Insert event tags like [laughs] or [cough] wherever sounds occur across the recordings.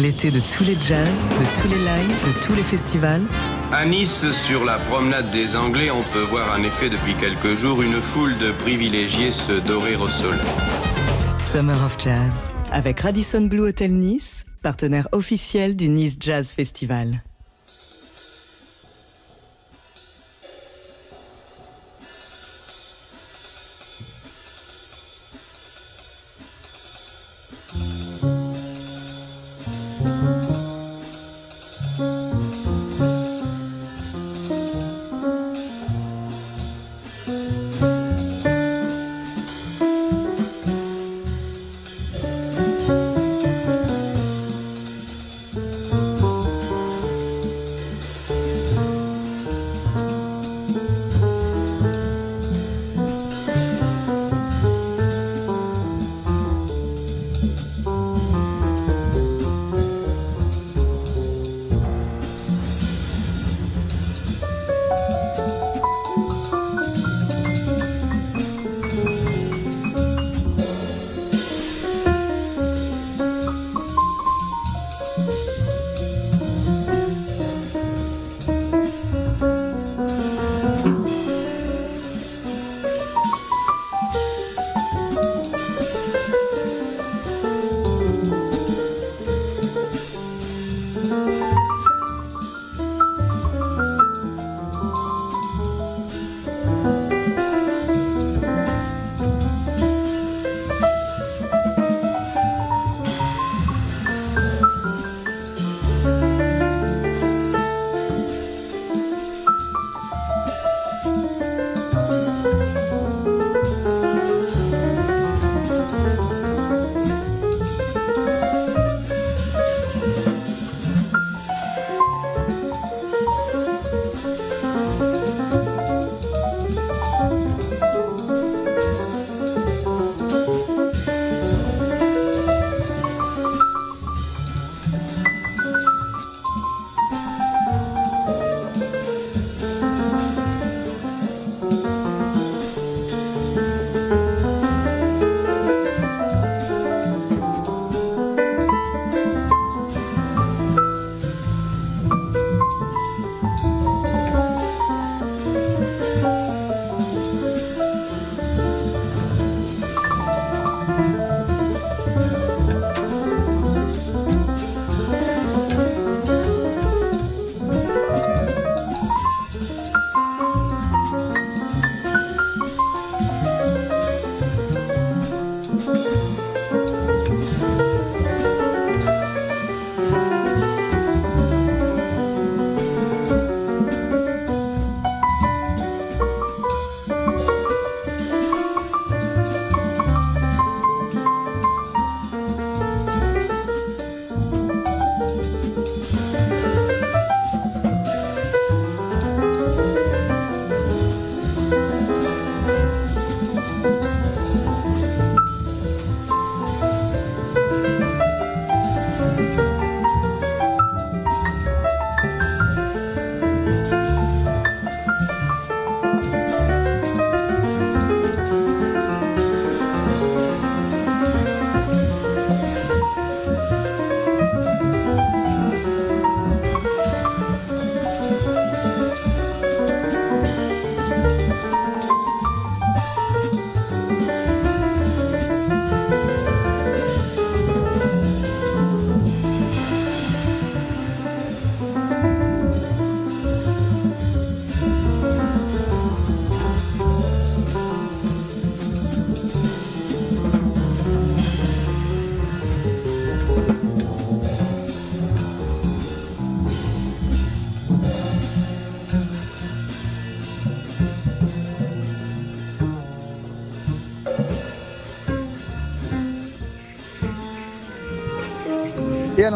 L'été de tous les jazz, de tous les lives, de tous les festivals. À Nice, sur la promenade des Anglais, on peut voir en effet depuis quelques jours une foule de privilégiés se dorer au soleil. Summer of Jazz, avec Radisson Blue Hotel Nice, partenaire officiel du Nice Jazz Festival.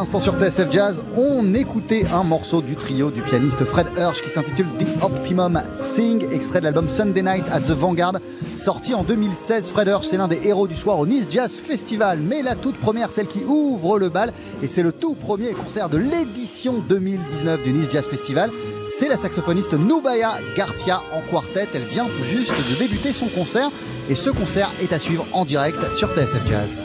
L'instant sur TSF Jazz, on écoutait un morceau du trio du pianiste Fred Hirsch qui s'intitule The Optimum Sing, extrait de l'album Sunday Night at the Vanguard, sorti en 2016. Fred Hirsch, c'est l'un des héros du soir au Nice Jazz Festival, mais la toute première, celle qui ouvre le bal, et c'est le tout premier concert de l'édition 2019 du Nice Jazz Festival. C'est la saxophoniste Nubaya Garcia en quartet. Elle vient tout juste de débuter son concert, et ce concert est à suivre en direct sur TSF Jazz.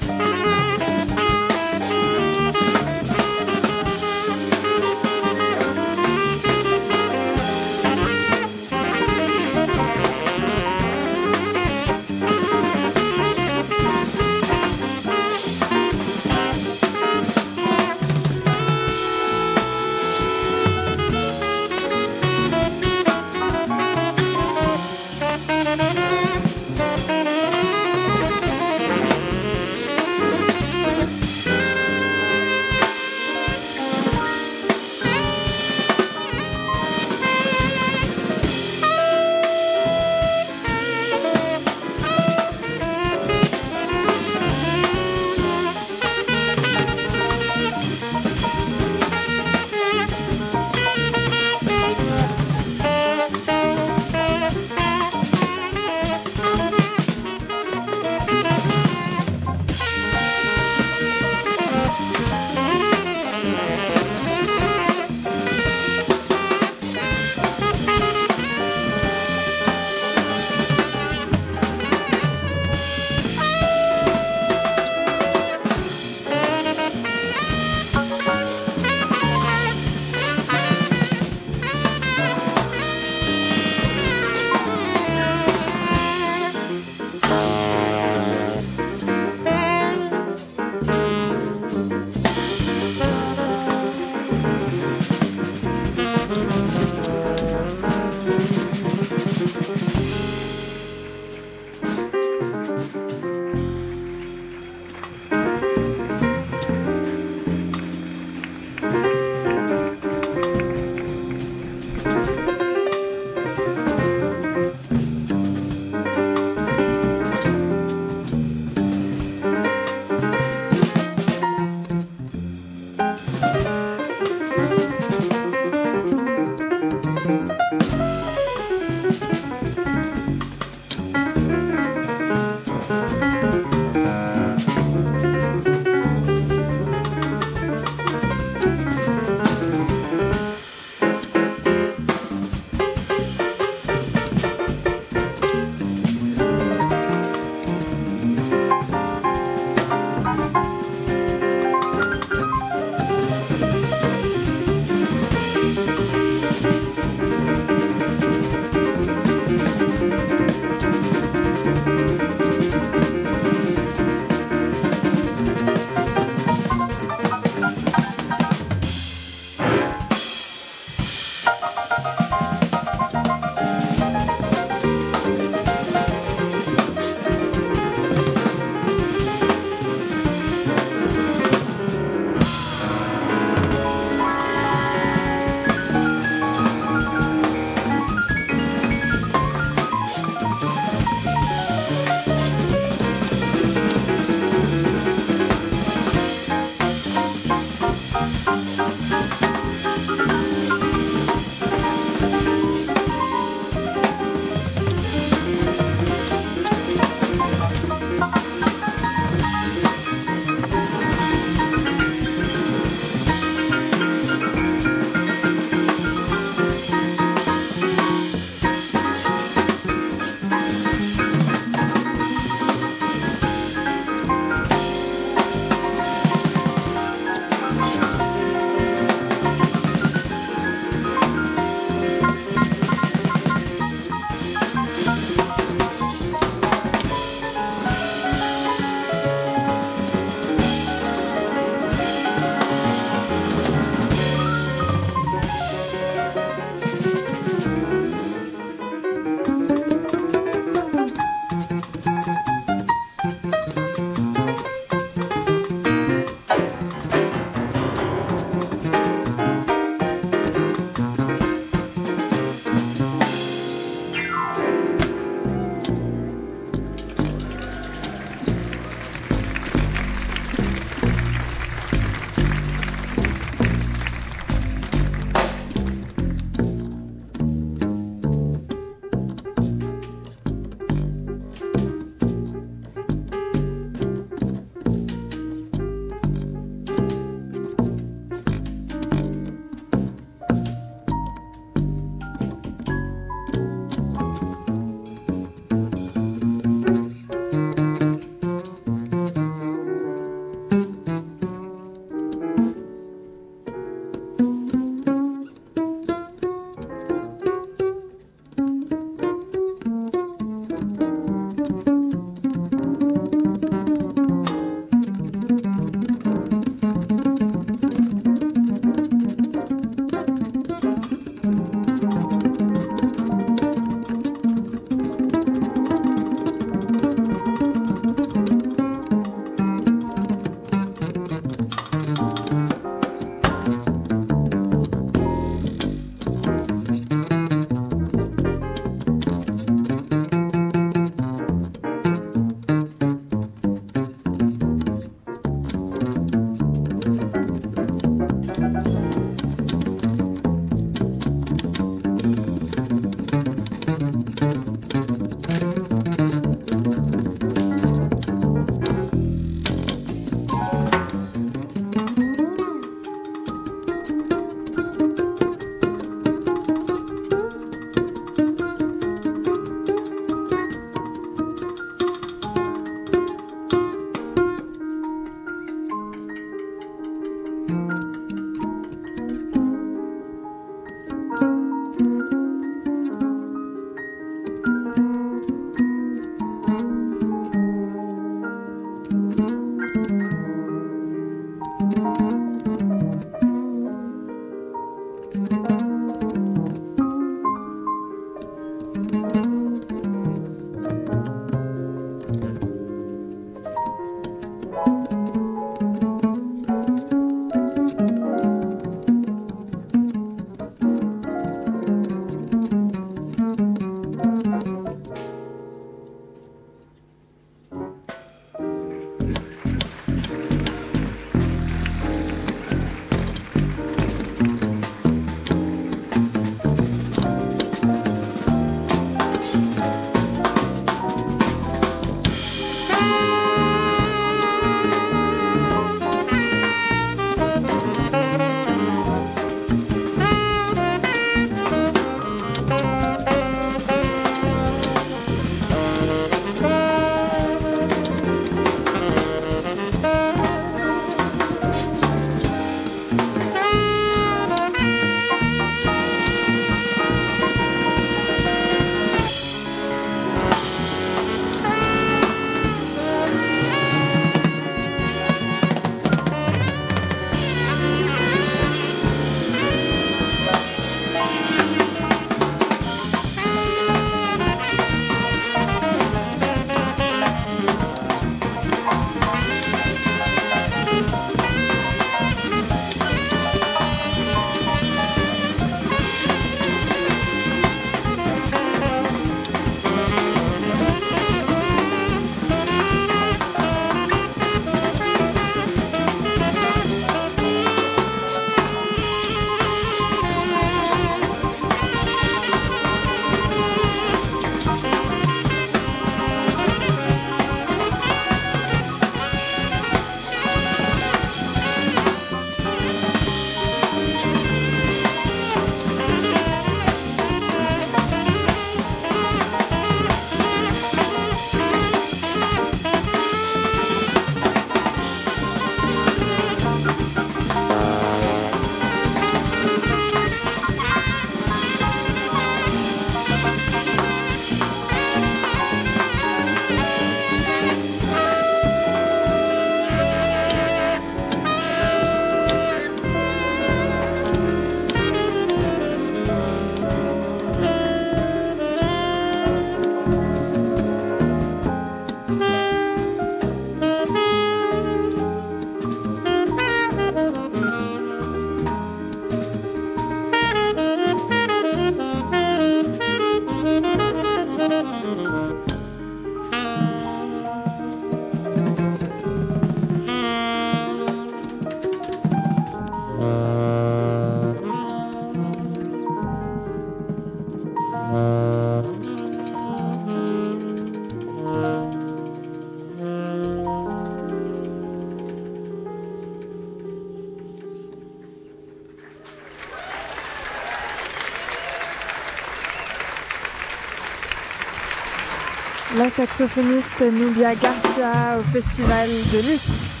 La saxophoniste Nubia Garcia au Festival de Nice.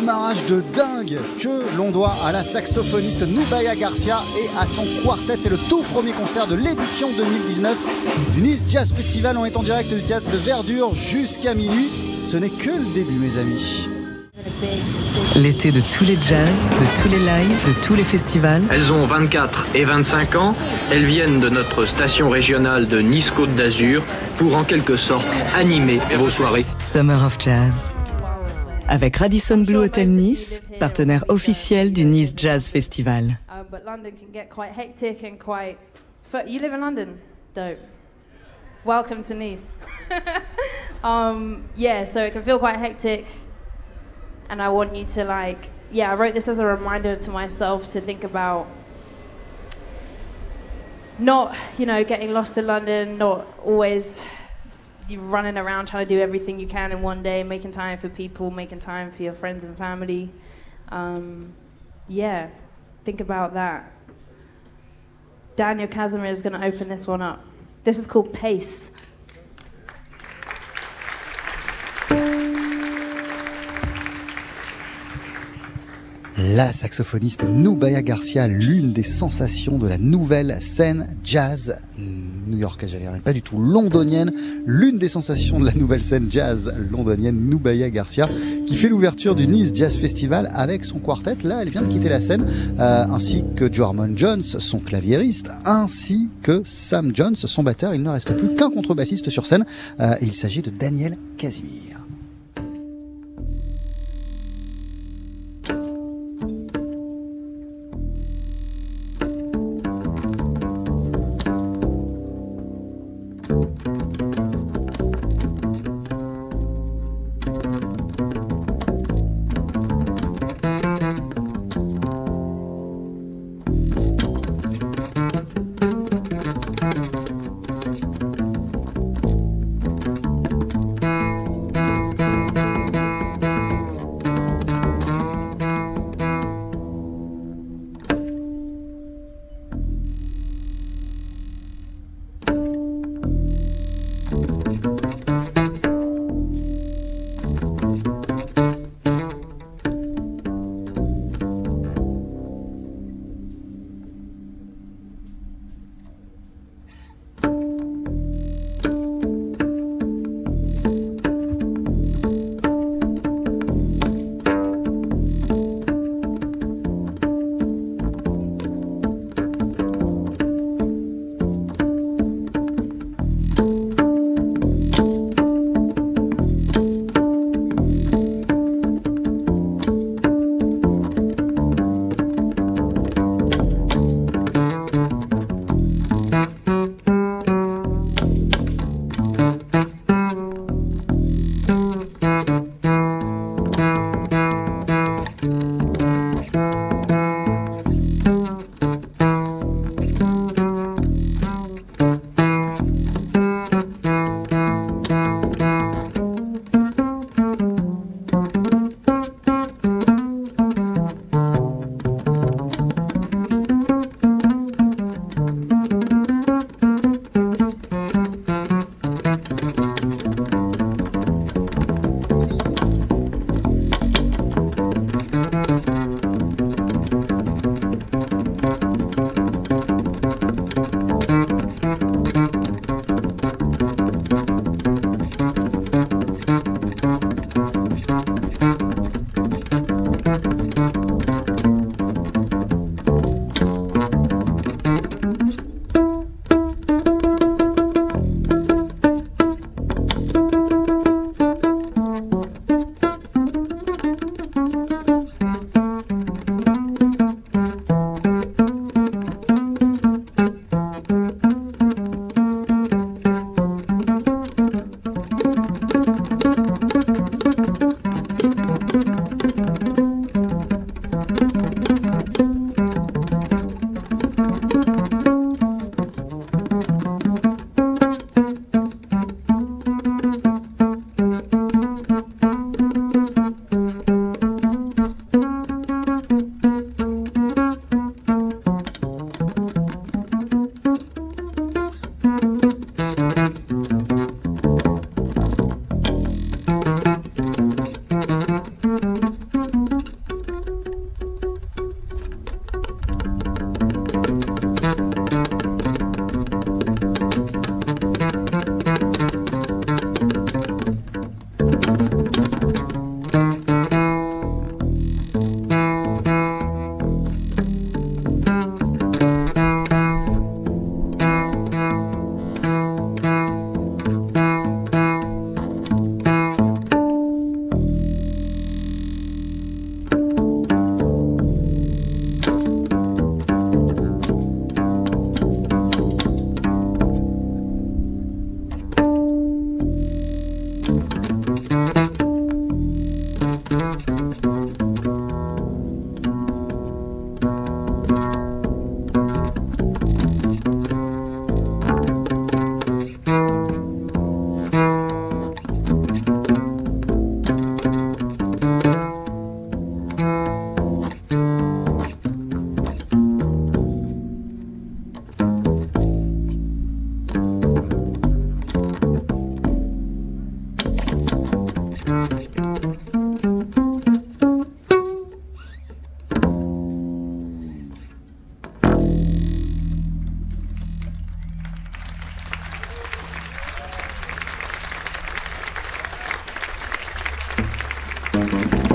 Démarrage de dingue que l'on doit à la saxophoniste Nubaya Garcia et à son quartet. C'est le tout premier concert de l'édition 2019 du Nice Jazz Festival. On est en direct du théâtre de Verdure jusqu'à minuit. Ce n'est que le début, mes amis. L'été de tous les jazz, de tous les lives, de tous les festivals. Elles ont 24 et 25 ans. Elles viennent de notre station régionale de Nice-Côte d'Azur pour en quelque sorte animer vos soirées. Summer of Jazz. Avec Radisson Blue Hotel Nice, partenaire officiel du Nice Jazz Festival. Uh, but London can get quite hectic and quite. You live in London? Dope. Welcome to Nice. [laughs] um, yeah, so it can feel quite hectic. And I want you to, like, yeah, I wrote this as a reminder to myself to think about not, you know, getting lost in London, not always running around trying to do everything you can in one day, making time for people, making time for your friends and family. Um, yeah, think about that. Daniel Casimir is going to open this one up. This is called Pace. La saxophoniste Nubaya Garcia, l'une des sensations de la nouvelle scène jazz new-yorkaise, j'allais dire, pas du tout londonienne, l'une des sensations de la nouvelle scène jazz londonienne, Nubaya Garcia, qui fait l'ouverture du Nice Jazz Festival avec son quartet. Là, elle vient de quitter la scène, euh, ainsi que Jorman Jones, son claviériste, ainsi que Sam Jones, son batteur. Il ne reste plus qu'un contrebassiste sur scène. Euh, il s'agit de Daniel Casimir. Música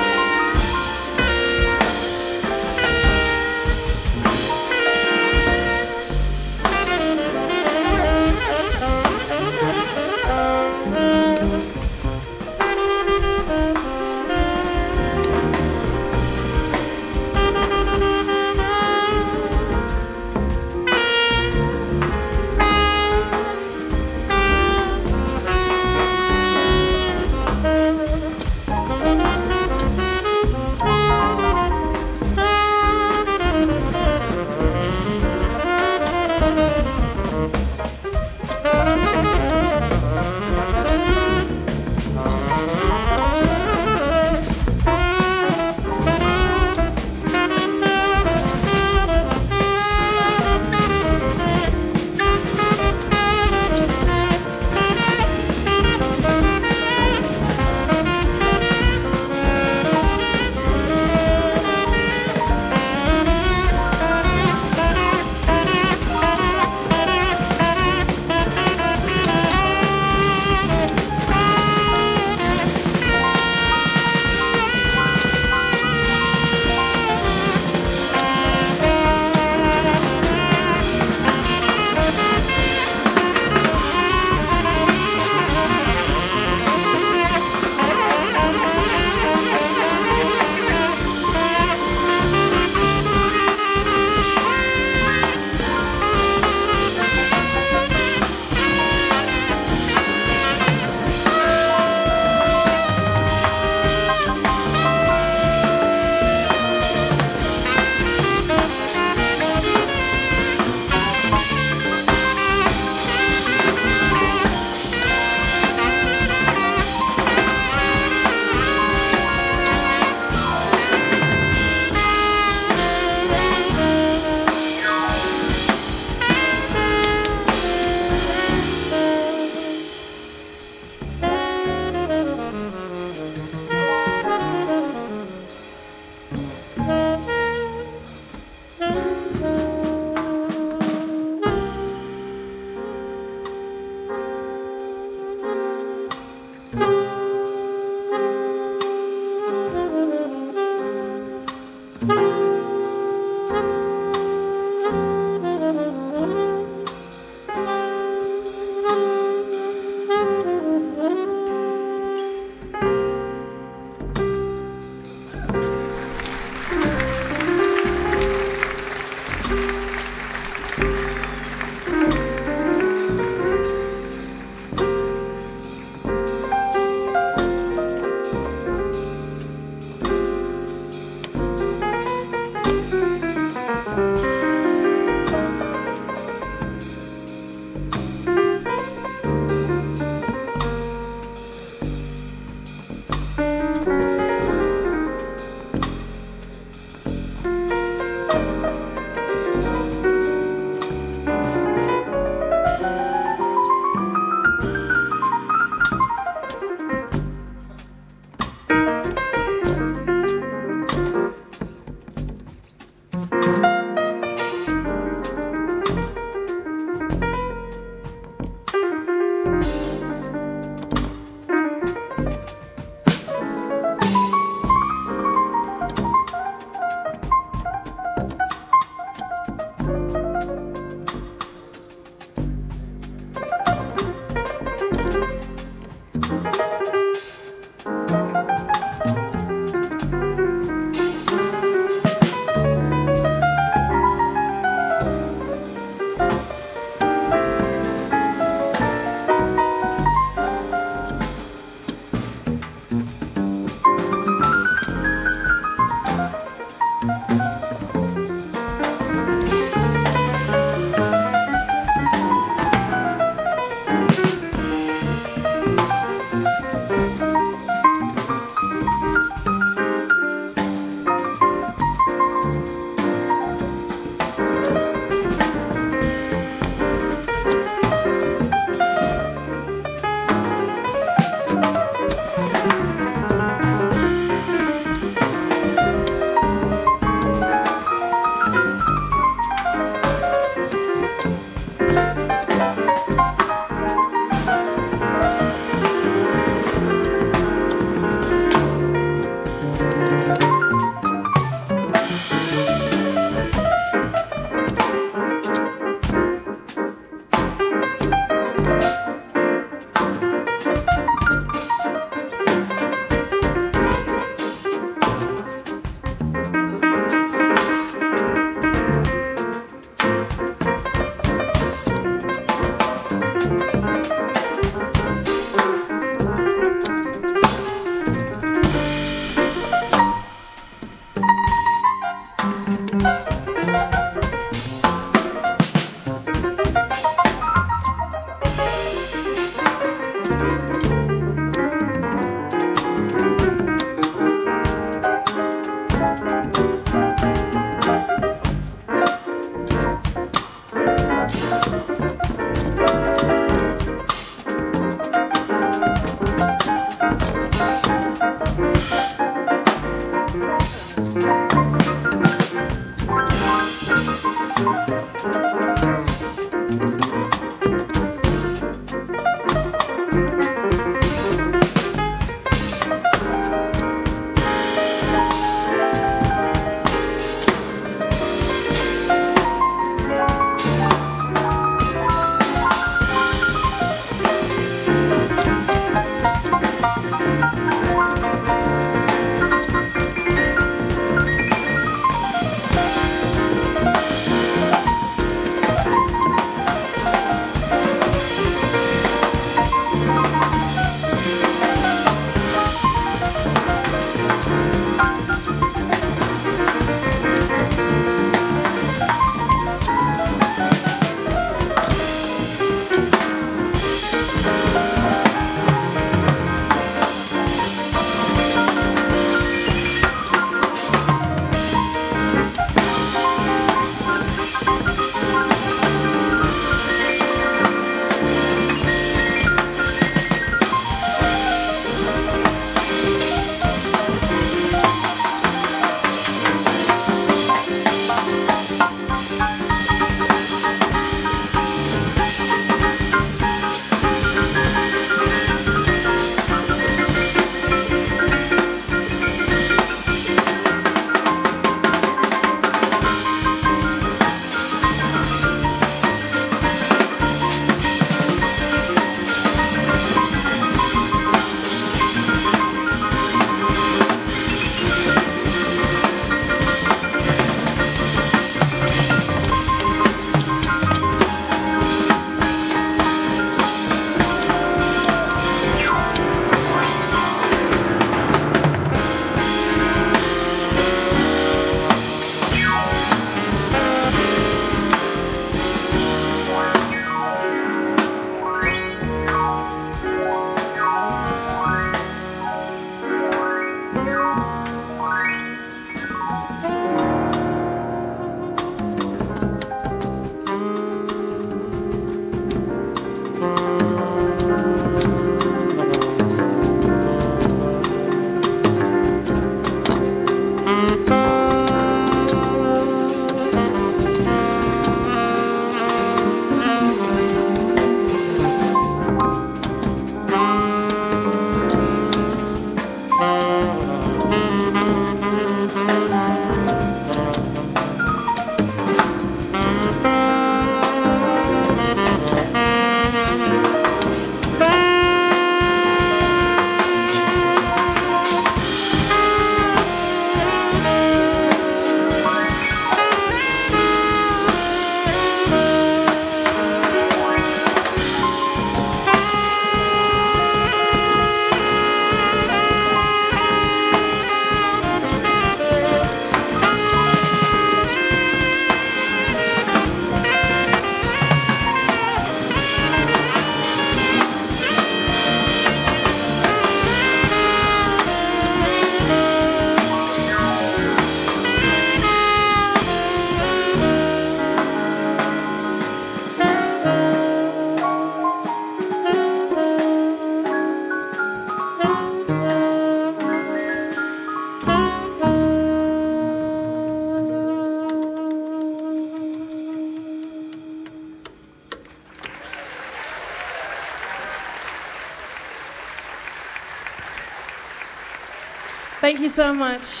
Thank you so much.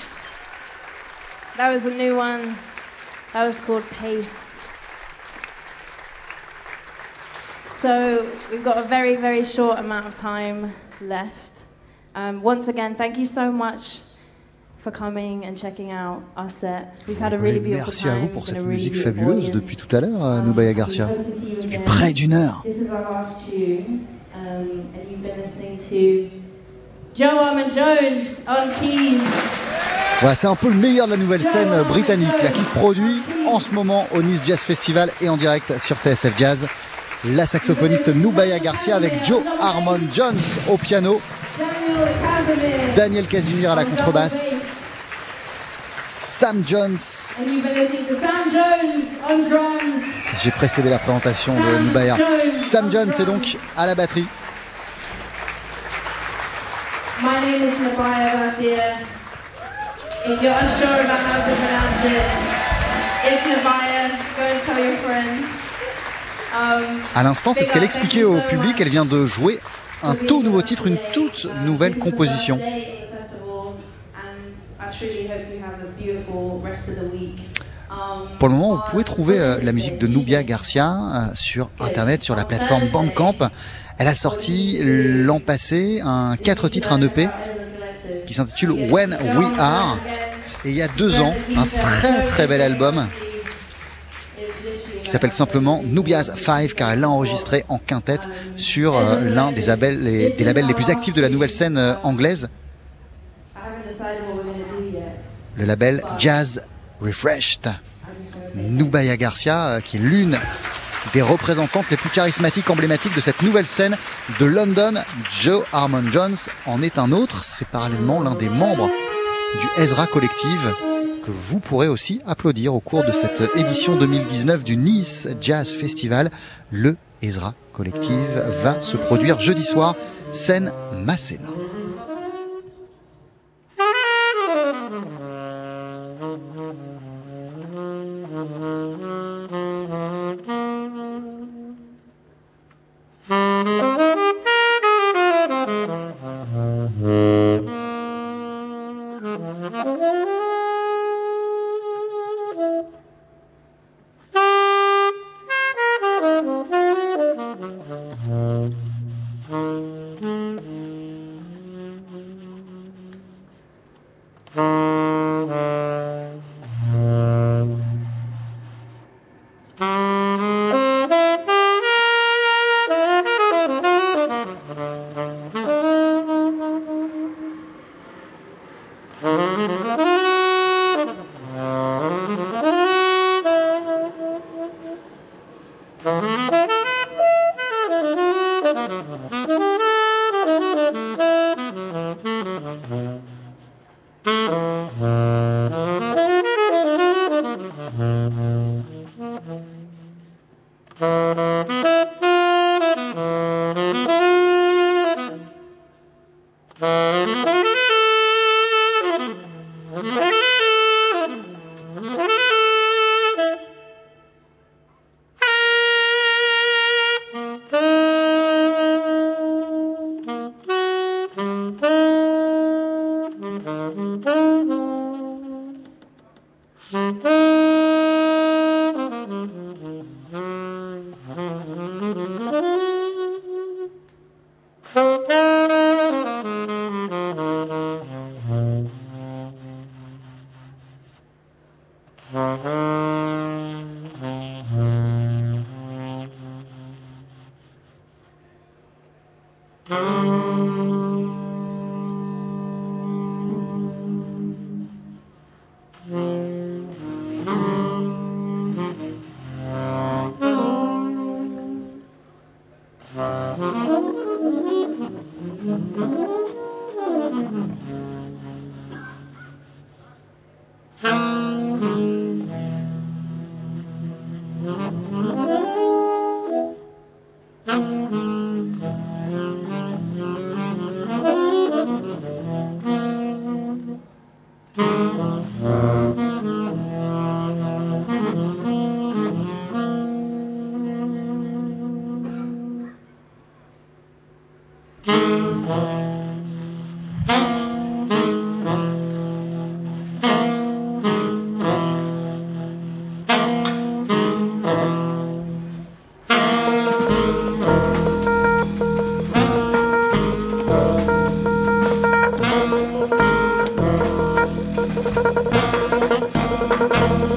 That was a new one. That was called Pace. So we've got a very, very short amount of time left. Um, once again, thank you so much for coming and checking out our set. We've had a really beautiful Merci à time. vous pour cette really musique fabuleuse depuis tout à l'heure, Um, Nubaya Garcia. we hope to see you Depuis près d'une heure. This is our last tune, um, and you've been listening to Joe Armand Jones on keys. Voilà, c'est un peu le meilleur de la nouvelle scène britannique là, qui se produit en ce moment au Nice Jazz Festival et en direct sur TSF Jazz. La saxophoniste Nubaya Garcia avec Joe Harmon Jones au piano, Daniel Casimir à la contrebasse, Sam Jones. J'ai précédé la présentation de Nubaya. Sam Jones est donc à la batterie. My name is Nabaya Garcia. If you're unsure about how to pronounce it, it's Nabaya. Go and tell your friends. Um, À l'instant, c'est ce qu'elle expliquait au public. Elle vient de jouer un tout nouveau titre, une toute nouvelle composition. Um, Pour le moment, vous pouvez trouver euh, la musique de Nubia Garcia euh, sur internet, sur la plateforme Bandcamp. Elle a sorti l'an passé un quatre titres, un EP qui s'intitule When We Are. Et il y a deux ans, un très très bel album qui s'appelle simplement Nubia's Five car elle l'a enregistré en quintette sur euh, l'un des, des labels les plus actifs de la nouvelle scène euh, anglaise, le label Jazz Refreshed. Nubaya Garcia, euh, qui est l'une des représentantes les plus charismatiques, emblématiques de cette nouvelle scène de London. Joe Harmon Jones en est un autre. C'est parallèlement l'un des membres du Ezra Collective que vous pourrez aussi applaudir au cours de cette édition 2019 du Nice Jazz Festival. Le Ezra Collective va se produire jeudi soir, scène Masséna.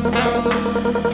Música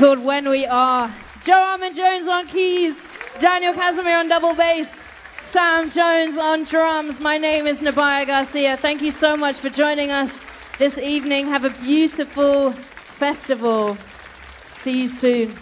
called When We Are. Joe Armand Jones on keys, Daniel Casimir on double bass, Sam Jones on drums. My name is Nabaya Garcia. Thank you so much for joining us this evening. Have a beautiful festival. See you soon.